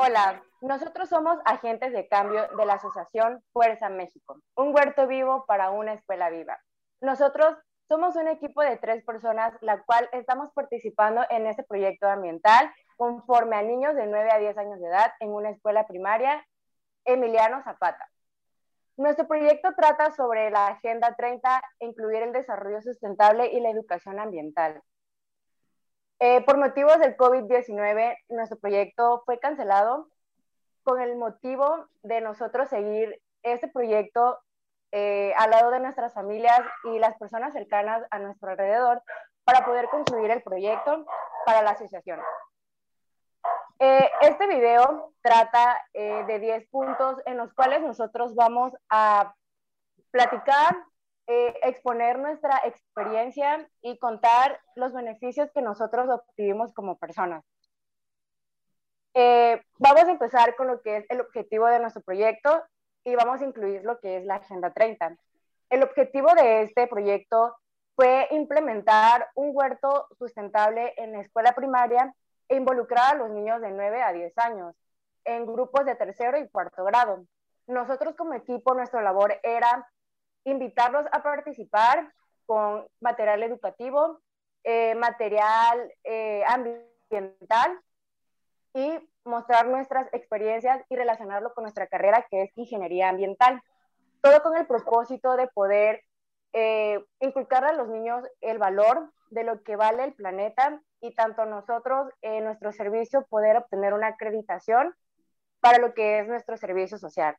Hola, nosotros somos agentes de cambio de la Asociación Fuerza México, un huerto vivo para una escuela viva. Nosotros somos un equipo de tres personas, la cual estamos participando en este proyecto ambiental conforme a niños de 9 a 10 años de edad en una escuela primaria Emiliano Zapata. Nuestro proyecto trata sobre la Agenda 30, incluir el desarrollo sustentable y la educación ambiental. Eh, por motivos del COVID-19, nuestro proyecto fue cancelado con el motivo de nosotros seguir este proyecto eh, al lado de nuestras familias y las personas cercanas a nuestro alrededor para poder concluir el proyecto para la asociación. Eh, este video trata eh, de 10 puntos en los cuales nosotros vamos a platicar, exponer nuestra experiencia y contar los beneficios que nosotros obtuvimos como personas. vamos a empezar con lo que es el objetivo de nuestro proyecto y vamos a incluir lo que es la Agenda 30. El objetivo de este proyecto fue implementar un huerto sustentable en la escuela primaria e involucrar a los niños de 9 a 10 años en grupos de tercero y cuarto grado. Nosotros como equipo, nuestra labor era invitarlos a participar con material educativo, eh, material eh, ambiental y mostrar nuestras experiencias y relacionarlo con nuestra carrera que es ingeniería ambiental. Todo con el propósito de poder eh, inculcar a los niños el valor de lo que vale el planeta y tanto nosotros en nuestro servicio poder obtener una acreditación para lo que es nuestro servicio social.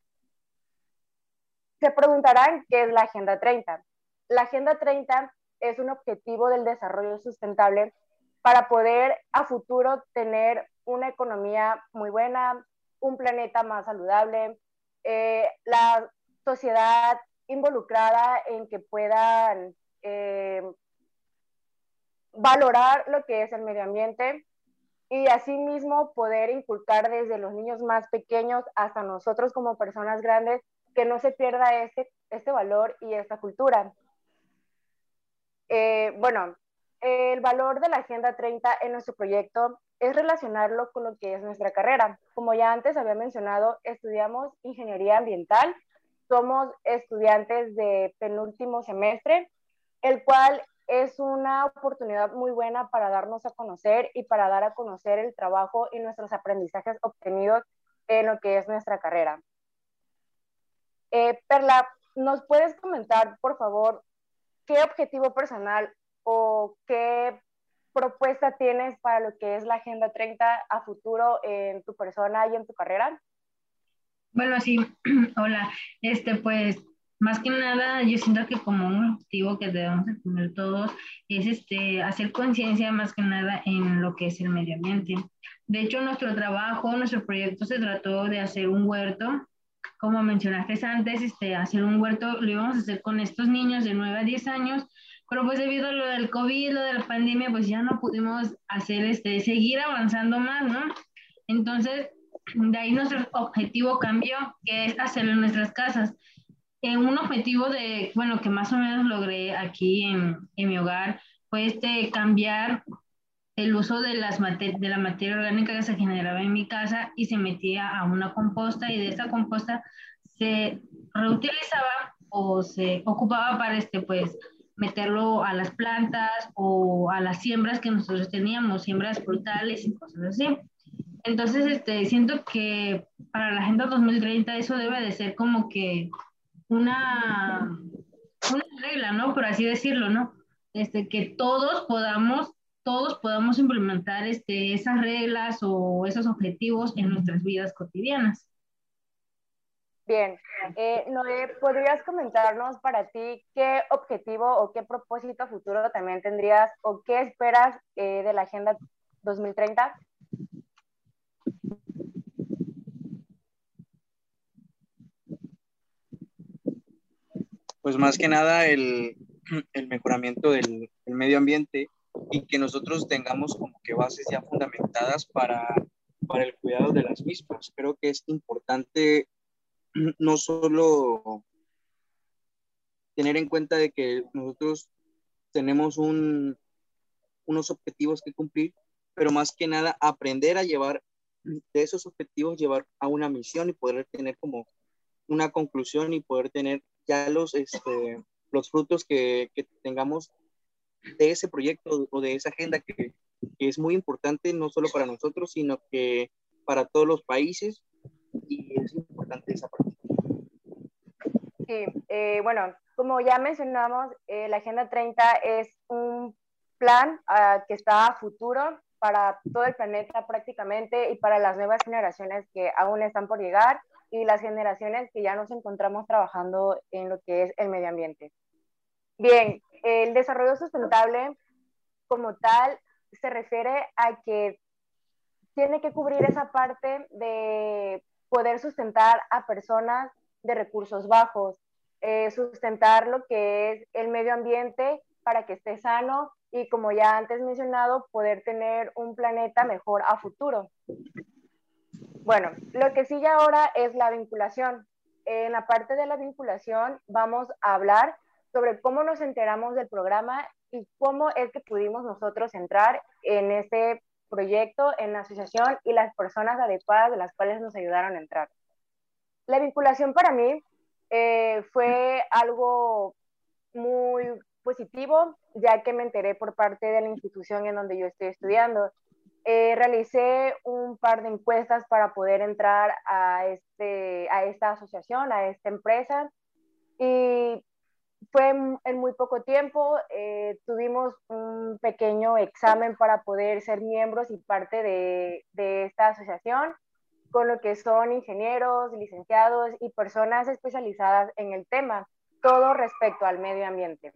Se preguntarán qué es la Agenda 30. La Agenda 30 es un objetivo del desarrollo sustentable para poder a futuro tener una economía muy buena, un planeta más saludable, eh, la sociedad involucrada en que puedan eh, valorar lo que es el medio ambiente y asimismo poder inculcar desde los niños más pequeños hasta nosotros como personas grandes que no se pierda este, este valor y esta cultura. Eh, bueno, el valor de la Agenda 30 en nuestro proyecto es relacionarlo con lo que es nuestra carrera. Como ya antes había mencionado, estudiamos ingeniería ambiental, somos estudiantes de penúltimo semestre, el cual es una oportunidad muy buena para darnos a conocer y para dar a conocer el trabajo y nuestros aprendizajes obtenidos en lo que es nuestra carrera. Eh, Perla, ¿nos puedes comentar, por favor, qué objetivo personal o qué propuesta tienes para lo que es la Agenda 30 a futuro en tu persona y en tu carrera? Bueno, sí, hola. Este, pues, más que nada, yo siento que como un objetivo que debemos tener todos es este, hacer conciencia más que nada en lo que es el medio ambiente. De hecho, nuestro trabajo, nuestro proyecto se trató de hacer un huerto. Como mencionaste antes, este, hacer un huerto lo íbamos a hacer con estos niños de 9 a 10 años pero pues debido a lo del COVID, lo de la pandemia, pues ya no pudimos hacer este, seguir avanzando más, ¿no? Entonces, de ahí nuestro objetivo cambió, que es hacerlo en nuestras casas. En un objetivo de, bueno, que más o menos logré aquí en, en mi hogar, fue este, cambiar el uso de, las de la materia orgánica que se generaba en mi casa y se metía a una composta y de esa composta se reutilizaba o se ocupaba para este, pues, meterlo a las plantas o a las siembras que nosotros teníamos, siembras frutales y cosas así. Entonces, este, siento que para la Agenda 2030 eso debe de ser como que una, una regla, ¿no? Por así decirlo, ¿no? Este, que todos podamos, todos podamos implementar este, esas reglas o esos objetivos en nuestras vidas cotidianas. Bien, eh, Noé, ¿podrías comentarnos para ti qué objetivo o qué propósito futuro también tendrías o qué esperas eh, de la Agenda 2030? Pues más que nada el, mejoramiento del, del, medio ambiente y que nosotros tengamos como que bases ya fundamentadas para, para el cuidado de las mismas. Creo que es importante no solo tener en cuenta de que nosotros tenemos un, unos objetivos que cumplir, pero más que nada aprender a llevar de esos objetivos llevar a una misión y poder tener como una conclusión y poder tener ya los, este, los frutos que, que tengamos de ese proyecto o de esa agenda que, es muy importante no solo para nosotros, sino que para todos los países y es importante esa parte. Sí, eh, bueno, como ya mencionamos, eh, la Agenda 30 es un plan uh, que está a futuro para todo el planeta prácticamente y para las nuevas generaciones que aún están por llegar y las generaciones que ya nos encontramos trabajando en lo que es el medio ambiente. Bien, el desarrollo sustentable como tal se refiere a que tiene que cubrir esa parte de poder sustentar a personas de recursos bajos, eh, sustentar lo que es el medio ambiente para que esté sano y como ya antes mencionado, poder tener un planeta mejor a futuro. Bueno, lo que sigue ahora es la vinculación. En la parte de la vinculación vamos a hablar sobre cómo nos enteramos del programa y cómo es que pudimos nosotros entrar en este proyecto, en la asociación y las personas adecuadas de las cuales nos ayudaron a entrar. La vinculación para mí eh, fue algo muy positivo, ya que me enteré por parte de la institución en donde yo estoy estudiando. Eh, realicé un par de encuestas para poder entrar a, este, a esta asociación, a esta empresa, y fue en muy poco tiempo. Eh, tuvimos un pequeño examen para poder ser miembros y parte de, de esta asociación con lo que son ingenieros, licenciados y personas especializadas en el tema, todo respecto al medio ambiente.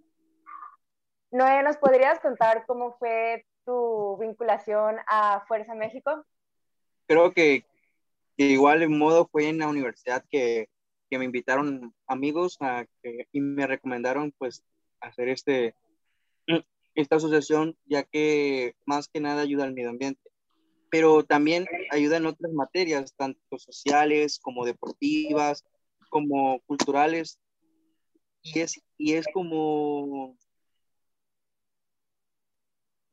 Noé, ¿nos podrías contar cómo fue tu vinculación a Fuerza México? Creo que, que igual modo fue en la universidad que, me invitaron amigos a y me recomendaron pues hacer este, esta asociación ya que más que nada ayuda al medio ambiente pero también ayuda en otras materias, tanto sociales como deportivas, como culturales. Y es, y es como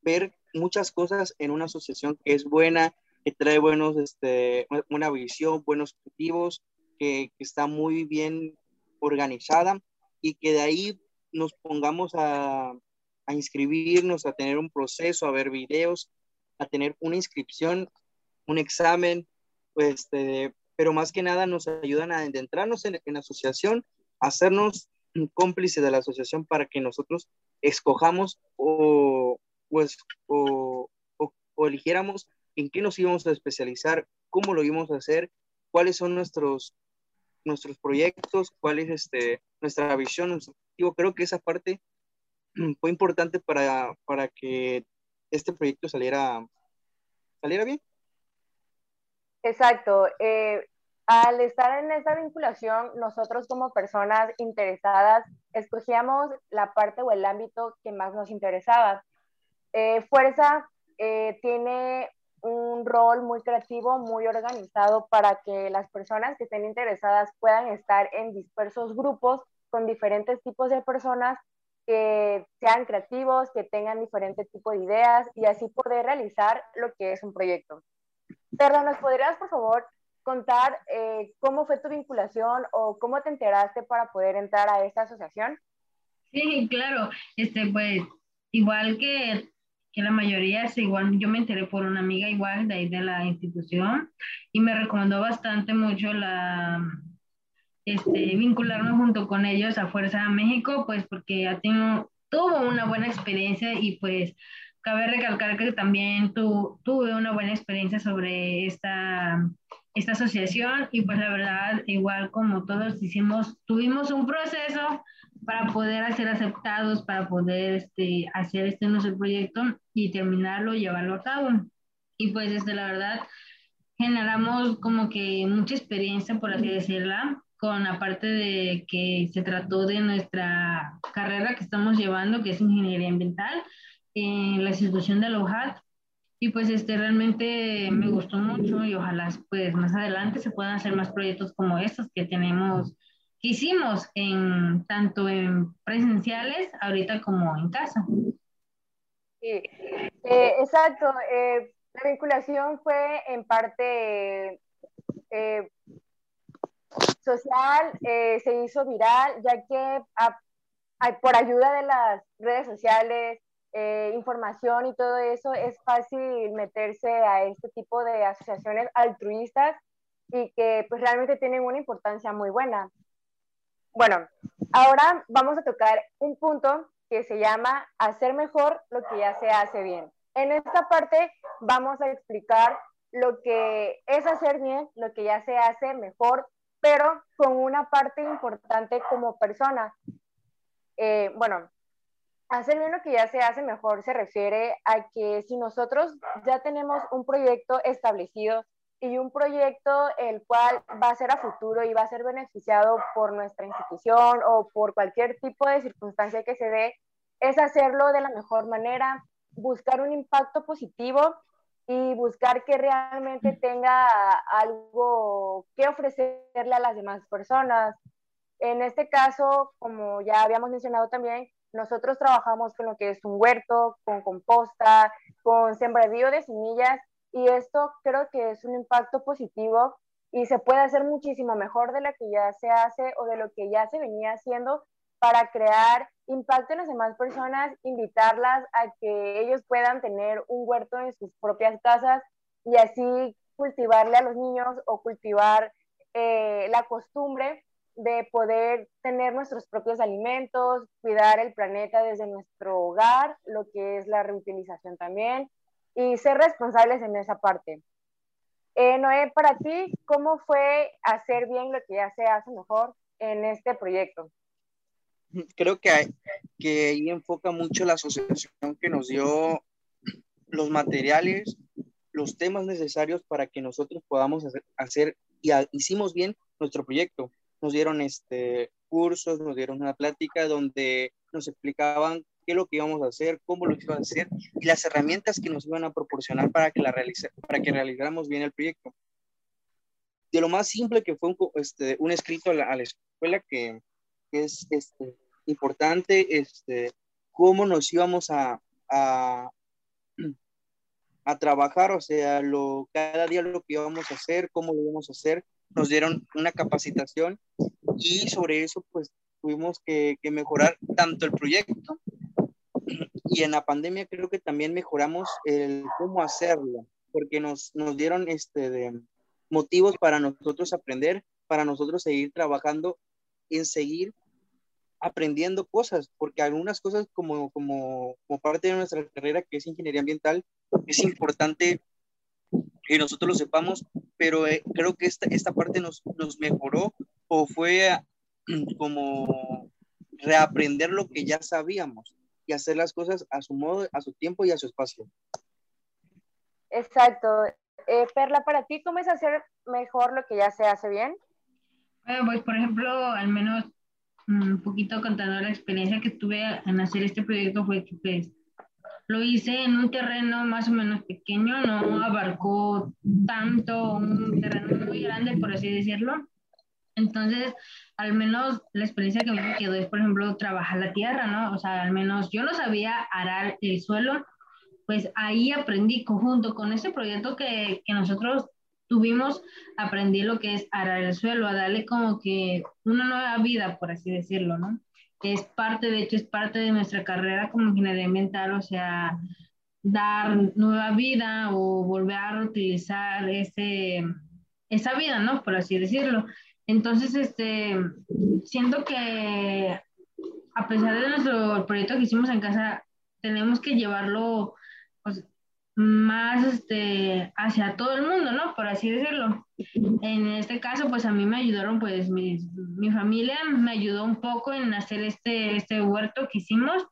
ver muchas cosas en una asociación que es buena, que trae buenos, este, una visión, buenos objetivos, que, que está muy bien organizada y que de ahí nos pongamos a, a inscribirnos, a tener un proceso, a ver videos a tener una inscripción, un examen, pues, pero más que nada nos ayudan a adentrarnos en, en la asociación, a hacernos cómplice de la asociación para que nosotros escojamos o, pues, o, o, o eligiéramos en qué nos íbamos a especializar, cómo lo íbamos a hacer, cuáles son nuestros, nuestros proyectos, cuál es este, nuestra visión, nuestro objetivo. Creo que esa parte fue importante para, para que este proyecto saliera, saliera bien. Exacto. Eh, al estar en esta vinculación, nosotros como personas interesadas escogíamos la parte o el ámbito que más nos interesaba. Eh, Fuerza eh, tiene un rol muy creativo, muy organizado para que las personas que estén interesadas puedan estar en dispersos grupos con diferentes tipos de personas que sean creativos, que tengan diferentes tipos de ideas y así poder realizar lo que es un proyecto. Perdón, ¿nos podrías, por favor, contar eh, cómo fue tu vinculación o cómo te enteraste para poder entrar a esta asociación? Sí, claro. Este, pues, igual que, que la mayoría, es igual, yo me enteré por una amiga igual de ahí de la institución y me recomendó bastante mucho la, este, vincularme junto con ellos a Fuerza México, pues porque ya tengo, tuvo una buena experiencia y pues cabe recalcar que también tu, tuve una buena experiencia sobre esta, esta asociación y pues la verdad, igual como todos hicimos, tuvimos un proceso para poder ser aceptados, para poder este, hacer este nuestro proyecto y terminarlo, llevarlo a cabo. Y pues este, la verdad, generamos como que mucha experiencia, por así decirla, con aparte de que se trató de nuestra carrera que estamos llevando, que es ingeniería ambiental, en la institución de Alohat. Y pues este realmente me gustó mucho y ojalá pues más adelante se puedan hacer más proyectos como estos que tenemos, que hicimos en tanto en presenciales ahorita como en casa. Sí, eh, exacto. Eh, La vinculación fue en parte eh, social, eh, se hizo viral, ya que por ayuda de las redes sociales, información y todo eso, es fácil meterse a este tipo de asociaciones altruistas y que pues realmente tienen una importancia muy buena. Bueno, ahora vamos a tocar un punto que se llama hacer mejor lo que ya se hace bien. En esta parte vamos a explicar lo que es hacer bien, lo que ya se hace mejor, pero con una parte importante como persona. Eh, bueno, hacer bien lo que ya se hace mejor se refiere a que si nosotros ya tenemos un proyecto establecido y un proyecto el cual va a ser a futuro y va a ser beneficiado por nuestra institución o por cualquier tipo de circunstancia que se dé, es hacerlo de la mejor manera, buscar un impacto positivo y buscar que realmente tenga algo que ofrecerle a las demás personas. En este caso, como ya habíamos mencionado también, nosotros trabajamos con lo que es un huerto, con composta, con sembradío de semillas y esto creo que es un impacto positivo y se puede hacer muchísimo mejor de lo que ya se hace o de lo que ya se venía haciendo para crear impacto en las demás personas, invitarlas a que ellos puedan tener un huerto en sus propias casas y así cultivarle a los niños o cultivar eh, la costumbre de poder tener nuestros propios alimentos, cuidar el planeta desde nuestro hogar, lo que es la reutilización también, y ser responsables en esa parte. Eh, Noé, para ti, ¿cómo fue hacer bien lo que ya se hace mejor en este proyecto? Creo que, que ahí enfoca mucho la asociación que nos dio los materiales, los temas necesarios para que nosotros podamos hacer, hacer y hicimos bien nuestro proyecto nos dieron este, cursos, nos dieron una plática donde nos explicaban qué es lo que íbamos a hacer, cómo lo íbamos a hacer y las herramientas que nos iban a proporcionar para que, la para que realizáramos bien el proyecto. De lo más simple que fue un, este, un escrito a la, escuela que, es este, importante, este, cómo nos íbamos a, a, a trabajar, o sea, lo, cada día lo que íbamos a hacer, cómo lo íbamos a hacer, nos dieron una capacitación y sobre eso pues tuvimos que, mejorar tanto el proyecto y en la pandemia creo que también mejoramos el cómo hacerlo, porque nos, nos dieron este de motivos para nosotros aprender, para nosotros seguir trabajando en seguir aprendiendo cosas, porque algunas cosas como, como, como parte de nuestra carrera, que es ingeniería ambiental, es importante que nosotros lo sepamos, pero eh, creo que esta, esta parte nos, nos mejoró o fue como reaprender lo que ya sabíamos y hacer las cosas a su modo, a su tiempo y a su espacio. Exacto. Eh, Perla, para ti, ¿cómo es hacer mejor lo que ya se hace bien? Bueno, pues por ejemplo, al menos mm, un poquito contando la experiencia que tuve en hacer este proyecto fue que pues lo hice en un terreno más o menos pequeño, no abarcó tanto un terreno muy grande, por así decirlo. Entonces, al menos la experiencia que me quedó es, por ejemplo, trabajar la tierra, ¿no? O sea, al menos yo no sabía arar el suelo, pues ahí aprendí conjunto con ese proyecto que, que nosotros tuvimos, aprendí lo que es arar el suelo, a darle como que una nueva vida, por así decirlo, ¿no? es parte, de hecho, es parte de nuestra carrera como ingeniería ambiental, o sea, dar nueva vida o volver a utilizar ese, esa vida, ¿no? Por así decirlo. Entonces, este, siento que a pesar de nuestro proyecto que hicimos en casa, tenemos que llevarlo pues, más este, hacia todo el mundo, ¿no? Por así decirlo. En este caso, pues a mí me ayudaron, pues mi, mi familia me ayudó un poco en hacer este, este huerto que hicimos,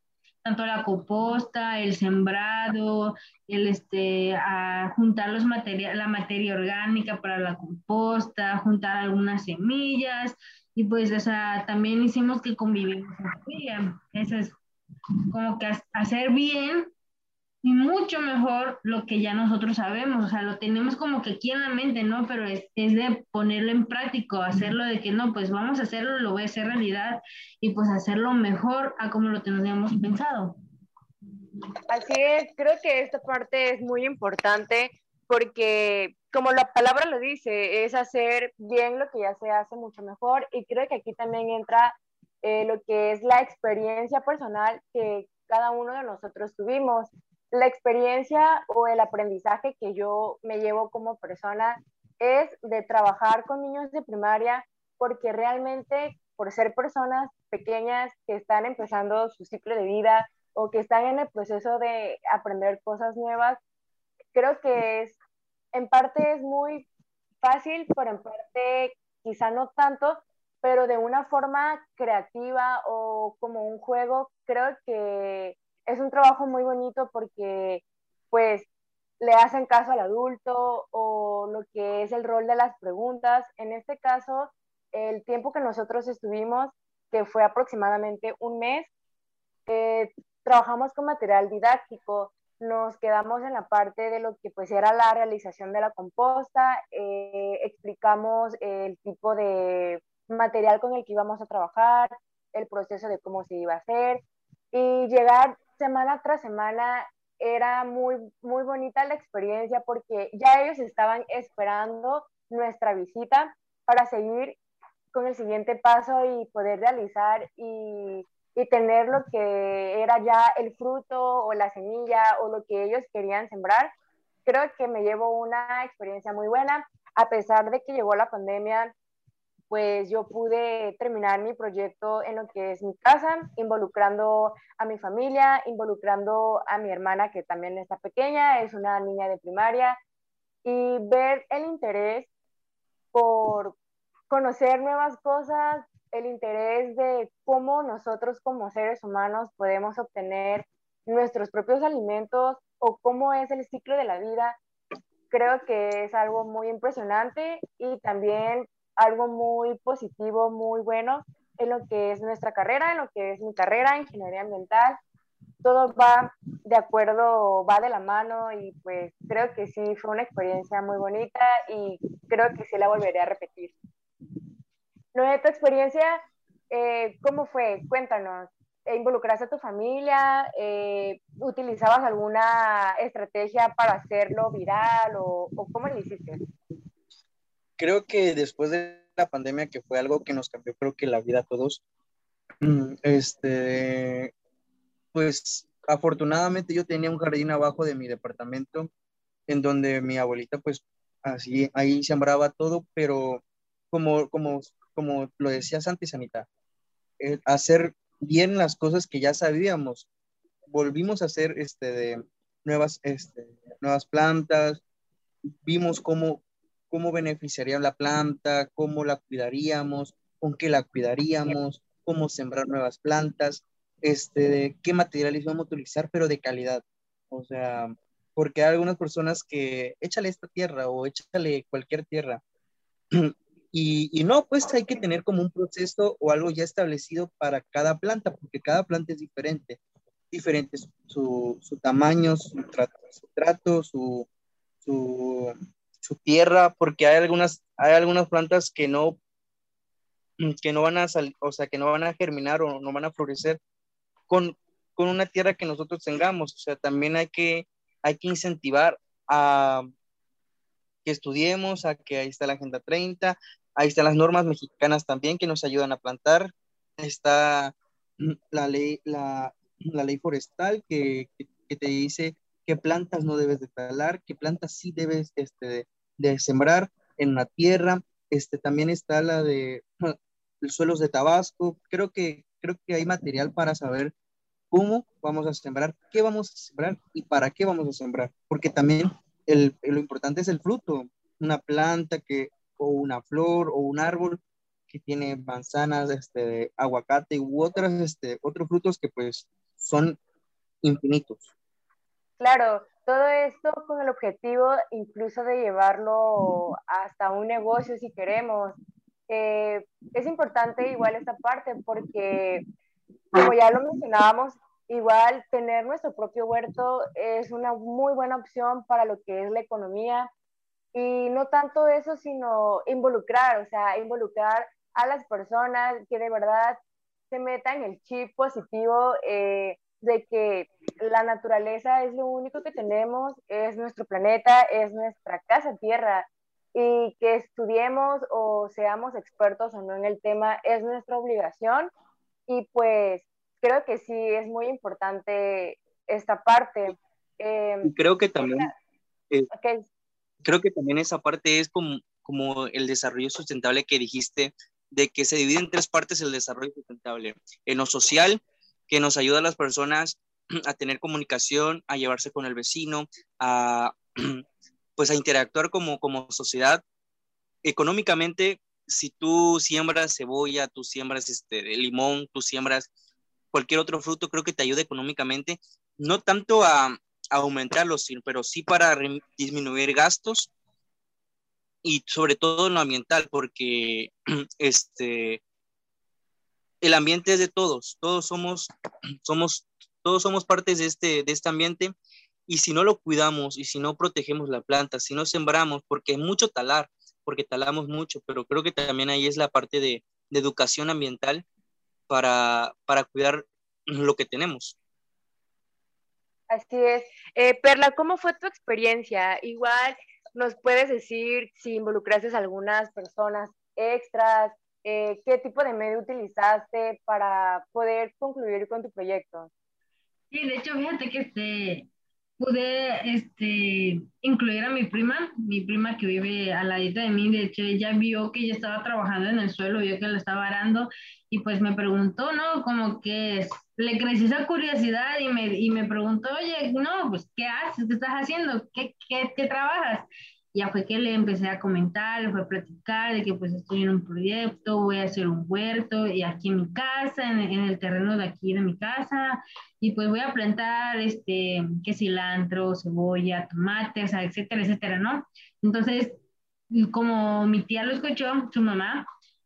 tanto la composta, el sembrado, el este, a juntar los material, la materia orgánica para la composta, juntar algunas semillas, y pues, o sea, también hicimos que convivimos en familia. Eso es como que hacer bien y mucho mejor lo que ya nosotros sabemos, o sea, lo tenemos como que aquí en la mente, ¿no? Pero es, es de ponerlo en práctico, hacerlo de que no, pues vamos a hacerlo, lo voy a hacer realidad y pues hacerlo mejor a como lo teníamos pensado. Así es, creo que esta parte es muy importante porque como la palabra lo dice, es hacer bien lo que ya se hace mucho mejor y creo que aquí también entra eh, lo que es la experiencia personal que cada uno de nosotros tuvimos. La experiencia o el aprendizaje que yo me llevo como persona es de trabajar con niños de primaria porque realmente por ser personas pequeñas que están empezando su ciclo de vida o que están en el proceso de aprender cosas nuevas, creo que es, en parte es muy fácil, pero en parte quizá no tanto, pero de una forma creativa o como un juego, creo que es un trabajo muy bonito porque pues le hacen caso al adulto o lo que es el rol de las preguntas. En este caso, el tiempo que nosotros estuvimos, que fue aproximadamente un mes, eh, trabajamos con material didáctico, nos quedamos en la parte de lo que pues era la realización de la composta, eh, explicamos el tipo de material con el que íbamos a trabajar, el proceso de cómo se iba a hacer y llegar semana tras semana era muy, muy bonita la experiencia porque ya ellos estaban esperando nuestra visita para seguir con el siguiente paso y poder realizar y, y tener lo que era ya el fruto o la semilla o lo que ellos querían sembrar. Creo que me llevo una experiencia muy buena, a pesar de que llegó la pandemia, pues yo pude terminar mi proyecto en lo que es mi casa, involucrando a mi familia, involucrando a mi hermana que también está pequeña, es una niña de primaria, y ver el interés por conocer nuevas cosas, el interés de cómo nosotros como seres humanos podemos obtener nuestros propios alimentos o cómo es el ciclo de la vida, creo que es algo muy impresionante y también algo muy positivo, muy bueno en lo que es nuestra carrera, en lo que es mi carrera, ingeniería ambiental. Todo va de acuerdo, va de la mano y pues creo que sí fue una experiencia muy bonita y creo que sí la volveré a repetir. Noé, tu experiencia, eh, ¿cómo fue? Cuéntanos. ¿Involucraste a tu familia? Eh, ¿Utilizabas alguna estrategia para hacerlo viral o, o cómo lo hiciste? Creo que después de la pandemia, que fue algo que nos cambió, creo que la vida a todos, mm, este, pues afortunadamente yo tenía un jardín abajo de mi departamento en donde mi abuelita pues así ahí sembraba todo, pero como, como, como lo decías antes, Anita, eh, hacer bien las cosas que ya sabíamos. Volvimos a hacer este, de nuevas, este, nuevas plantas, vimos cómo, cómo beneficiaría la planta, cómo la cuidaríamos, con qué la cuidaríamos, cómo sembrar nuevas plantas, este, qué materiales vamos a utilizar, pero de calidad. O sea, porque hay algunas personas que échale esta tierra o échale cualquier tierra. Y, y, no, pues hay que tener como un proceso o algo ya establecido para cada planta, porque cada planta es diferente. Diferente su, su tamaño, su trato, su, trato, su, su, su tierra, porque hay algunas, hay algunas plantas que no, que no van a salir, o sea, que no van a germinar o no van a florecer con, con una tierra que nosotros tengamos. O sea, también hay que, hay que incentivar a que estudiemos, a que ahí está la Agenda 30, ahí están las normas mexicanas también que nos ayudan a plantar, está la ley, la, la ley forestal que, que, que te dice qué plantas no debes de talar, qué plantas sí debes este, de, sembrar en una tierra. Este, también está la de los suelos de Tabasco. Creo que, creo que hay material para saber cómo vamos a sembrar, qué vamos a sembrar y para qué vamos a sembrar. Porque también el, lo importante es el fruto. Una planta que, o una flor o un árbol que tiene manzanas, este, aguacate u otras, este, otros frutos que pues son infinitos. Claro, todo esto con el objetivo incluso de llevarlo hasta un negocio si queremos. Eh, es importante igual esta parte porque, como ya lo mencionábamos, igual tener nuestro propio huerto es una muy buena opción para lo que es la economía. Y no tanto eso, sino involucrar, o sea, involucrar a las personas que de verdad se metan el chip positivo. Eh, de que la naturaleza es lo único que tenemos, es nuestro planeta, es nuestra casa tierra y que estudiemos o seamos expertos o no en el tema es nuestra obligación y pues creo que sí es muy importante esta parte. Em, creo que también creo que también esa parte es como, como el desarrollo sustentable que dijiste de que se divide en tres partes el desarrollo sustentable. En lo social, que nos ayuda a las personas a tener comunicación, a llevarse con el vecino, a, pues a interactuar como, como sociedad. Económicamente, si tú siembras cebolla, tú siembras este, limón, tú siembras cualquier otro fruto, creo que te ayuda económicamente, no tanto a, a aumentarlos, pero sí para disminuir gastos y sobre todo en lo ambiental, porque este, el ambiente es de todos, todos somos, somos, todos somos partes de este, de este ambiente y si no lo cuidamos y si no protegemos la planta, si no sembramos, porque hay mucho talar, porque talamos mucho, pero creo que también ahí es la parte de, de educación ambiental para, para cuidar lo que tenemos. Así es. Eh, Perla, ¿cómo fue tu experiencia? Igual nos puedes decir si involucraste a algunas personas extras, eh, qué tipo de medio utilizaste para poder concluir con tu proyecto. Sí, de hecho, fíjate que este, pude este, incluir a mi prima, mi prima que vive a la ladito de mí, de hecho ella vio que yo estaba trabajando en el suelo, vio que lo estaba arando y pues me preguntó, ¿no? Como que le creció esa curiosidad y me, y me preguntó, oye, no, pues, ¿qué haces? ¿Qué estás haciendo? ¿Qué, qué, qué trabajas? Ya fue que le empecé a comentar, le fue a platicar de que pues estoy en un proyecto, voy a hacer un huerto y aquí en mi casa, en, en, el terreno de aquí de mi casa, y pues voy a plantar este, que cilantro, cebolla, tomates, etcétera, etcétera, ¿no? Entonces, como mi tía lo escuchó, su mamá,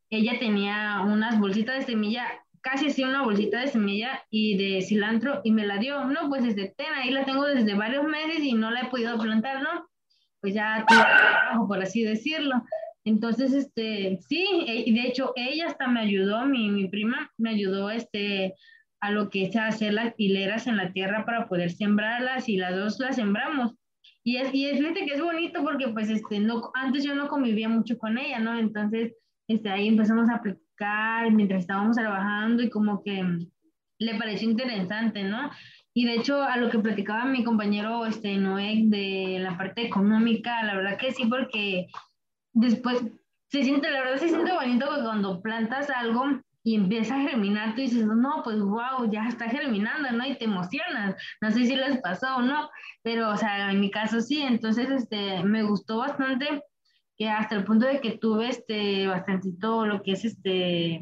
ella tenía unas bolsitas de semilla, casi así una bolsita de semilla y de cilantro y me la dio, no, pues desde ten, ahí la tengo desde varios meses y no la he podido plantar, ¿no? Pues ya trabajo, por así decirlo. Entonces, este, sí, e, y de hecho ella hasta me ayudó, mi, mi prima me ayudó este, a lo que es hacer las hileras en la tierra para poder sembrarlas y las dos las sembramos. Y es, y es fíjate que es bonito porque pues este, no, antes yo no convivía mucho con ella, ¿no? Entonces, este, ahí empezamos a platicar mientras estábamos trabajando y como que le pareció interesante, ¿no? Y de hecho, a lo que platicaba mi compañero este, Noé de la parte económica, la verdad que sí, porque después se siente, la verdad se siente bonito cuando plantas algo y empieza a germinar, tú dices, no, pues wow, ya está germinando, ¿no? Y te emocionas. No sé si les pasó o no, pero, o sea, en mi caso sí. Entonces, este, me gustó bastante que hasta el punto de que tuve, este, bastantito lo que es, este,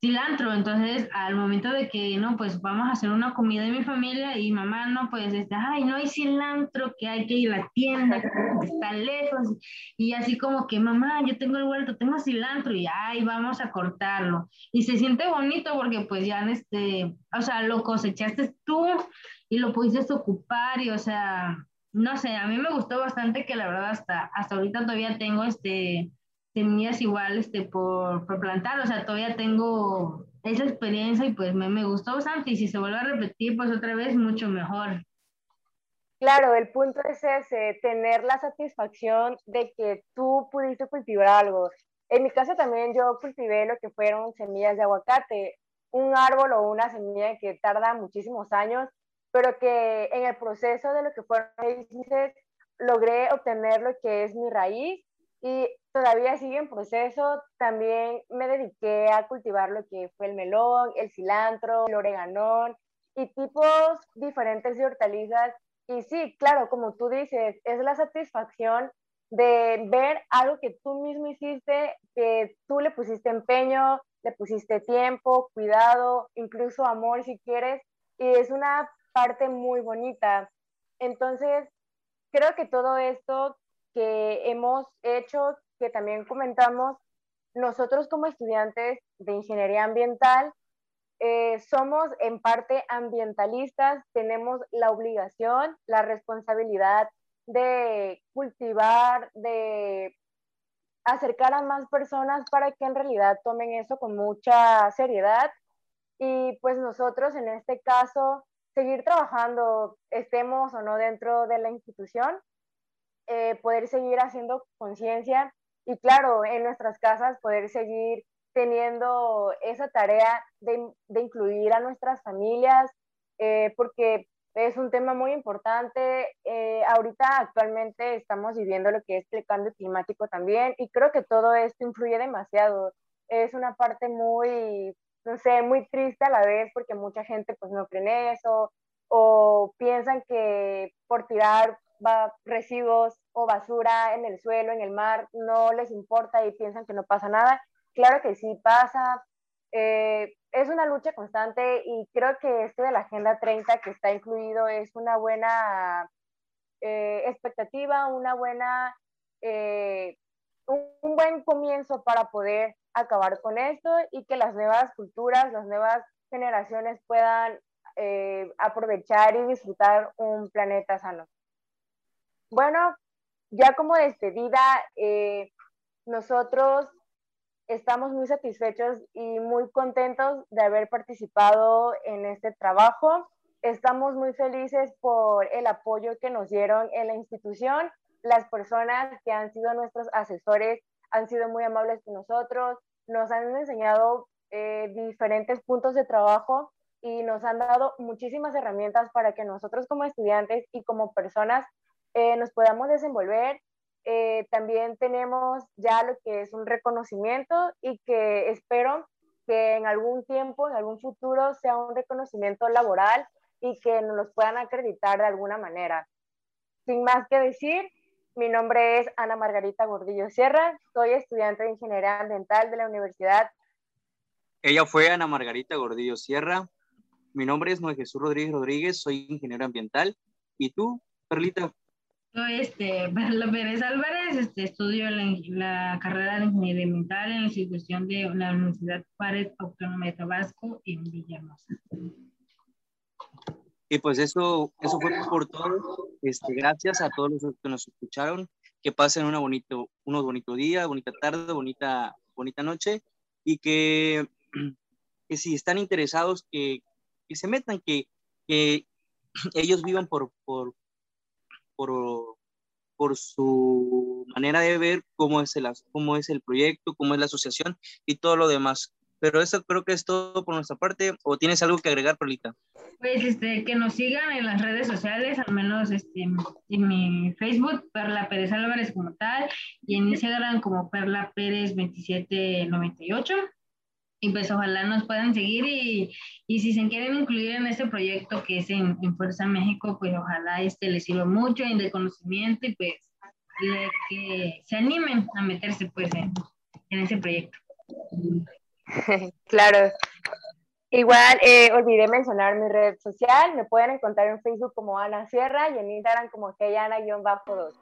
cilantro. Entonces, al momento de que, no, pues vamos a hacer una comida de mi familia y mamá, no, pues, este, ay, no hay cilantro, que hay que ir a la tienda, que está lejos. Y así como que, mamá, yo tengo el huerto, tengo cilantro y, ay, vamos a cortarlo. Y se siente bonito porque, pues, ya, este, o sea, lo cosechaste tú y lo pudiste ocupar y, o sea, no sé, a mí me gustó bastante que la verdad hasta, hasta ahorita todavía tengo, este, semillas igual este, por, por, plantar, o sea, todavía tengo esa experiencia y pues me, me gustó bastante y si se vuelve a repetir, pues otra vez mucho mejor. Claro, el punto es ese, tener la satisfacción de que tú pudiste cultivar algo. En mi caso también yo cultivé lo que fueron semillas de aguacate, un árbol o una semilla que tarda muchísimos años, pero que en el proceso de lo que fueron logré obtener lo que es mi raíz y todavía sigue en proceso. También me dediqué a cultivar lo que fue el melón, el cilantro, el oreganón y tipos diferentes de hortalizas. Y sí, claro, como tú dices, es la satisfacción de ver algo que tú mismo hiciste, que tú le pusiste empeño, le pusiste tiempo, cuidado, incluso amor si quieres, y es una parte muy bonita. Entonces, creo que todo esto que hemos hecho, que también comentamos, nosotros como estudiantes de ingeniería ambiental eh, somos en parte ambientalistas, tenemos la obligación, la responsabilidad de cultivar, de acercar a más personas para que en realidad tomen eso con mucha seriedad. Y pues nosotros en este caso seguir trabajando, estemos o no dentro de la institución, eh, poder seguir haciendo conciencia y claro, en nuestras casas poder seguir teniendo esa tarea de, de incluir a nuestras familias, eh, porque es un tema muy importante. Eh, ahorita actualmente estamos viviendo lo que es el cambio climático también y creo que todo esto influye demasiado. Es una parte muy, no sé, muy triste a la vez porque mucha gente pues no cree en eso o piensan que por tirar va, residuos o basura en el suelo, en el mar, no les importa y piensan que no pasa nada. Claro que sí pasa. Eh, es una lucha constante y creo que esto de la Agenda 30 que está incluido es una buena eh, expectativa, una buena, eh, un, buen comienzo para poder acabar con esto y que las nuevas culturas, las nuevas generaciones puedan aprovechar y disfrutar un planeta sano. Bueno, ya como despedida, eh, nosotros estamos muy satisfechos y muy contentos de haber participado en este trabajo. Estamos muy felices por el apoyo que nos dieron en la institución. Las personas que han sido nuestros asesores han sido muy amables con nosotros, nos han enseñado eh, diferentes puntos de trabajo y nos han dado muchísimas herramientas para que nosotros como estudiantes y como personas eh, nos podamos desenvolver. Eh, también tenemos ya lo que es un reconocimiento y que espero que en algún tiempo, en algún futuro, sea un reconocimiento laboral y que nos los puedan acreditar de alguna manera. Sin más que decir, mi nombre es Ana Margarita Gordillo Sierra, soy estudiante de Ingeniería Ambiental de la Universidad. Ella fue Ana Margarita Gordillo Sierra. Mi nombre es Noé Jesús Rodríguez Rodríguez, soy ingeniero ambiental. ¿Y tú, Perlita? Soy este, Perla Pérez Álvarez, este, estudio la, la, carrera de Ingeniería Ambiental en la institución de la Universidad Juárez Autónoma de Tabasco en Villahermosa. Y pues eso, eso fue por todo. Este, gracias a todos los que nos escucharon. Que pasen una bonito, unos bonito día, bonita tarde, bonita, bonita noche. Y que, que si están interesados, que, que se metan, que, que ellos vivan por, por, por, por su manera de ver cómo es, el, cómo es el proyecto, cómo es la asociación y todo lo demás. Pero eso creo que es todo por nuestra parte. ¿O tienes algo que agregar, Perlita? Pues este, que nos sigan en las redes sociales, al menos este, en mi Facebook, Perla Pérez Álvarez como tal, y en Instagram como Perla Pérez 2798 y pues ojalá nos puedan seguir y, y, si se quieren incluir en este proyecto que es en, Fuerza México, pues ojalá este les sirva mucho en de conocimiento y pues que se animen a meterse pues en, en ese proyecto. Claro. Igual, eh, olvidé mencionar mi red social, me pueden encontrar en Facebook como Ana Sierra y en Instagram como Heyana-2.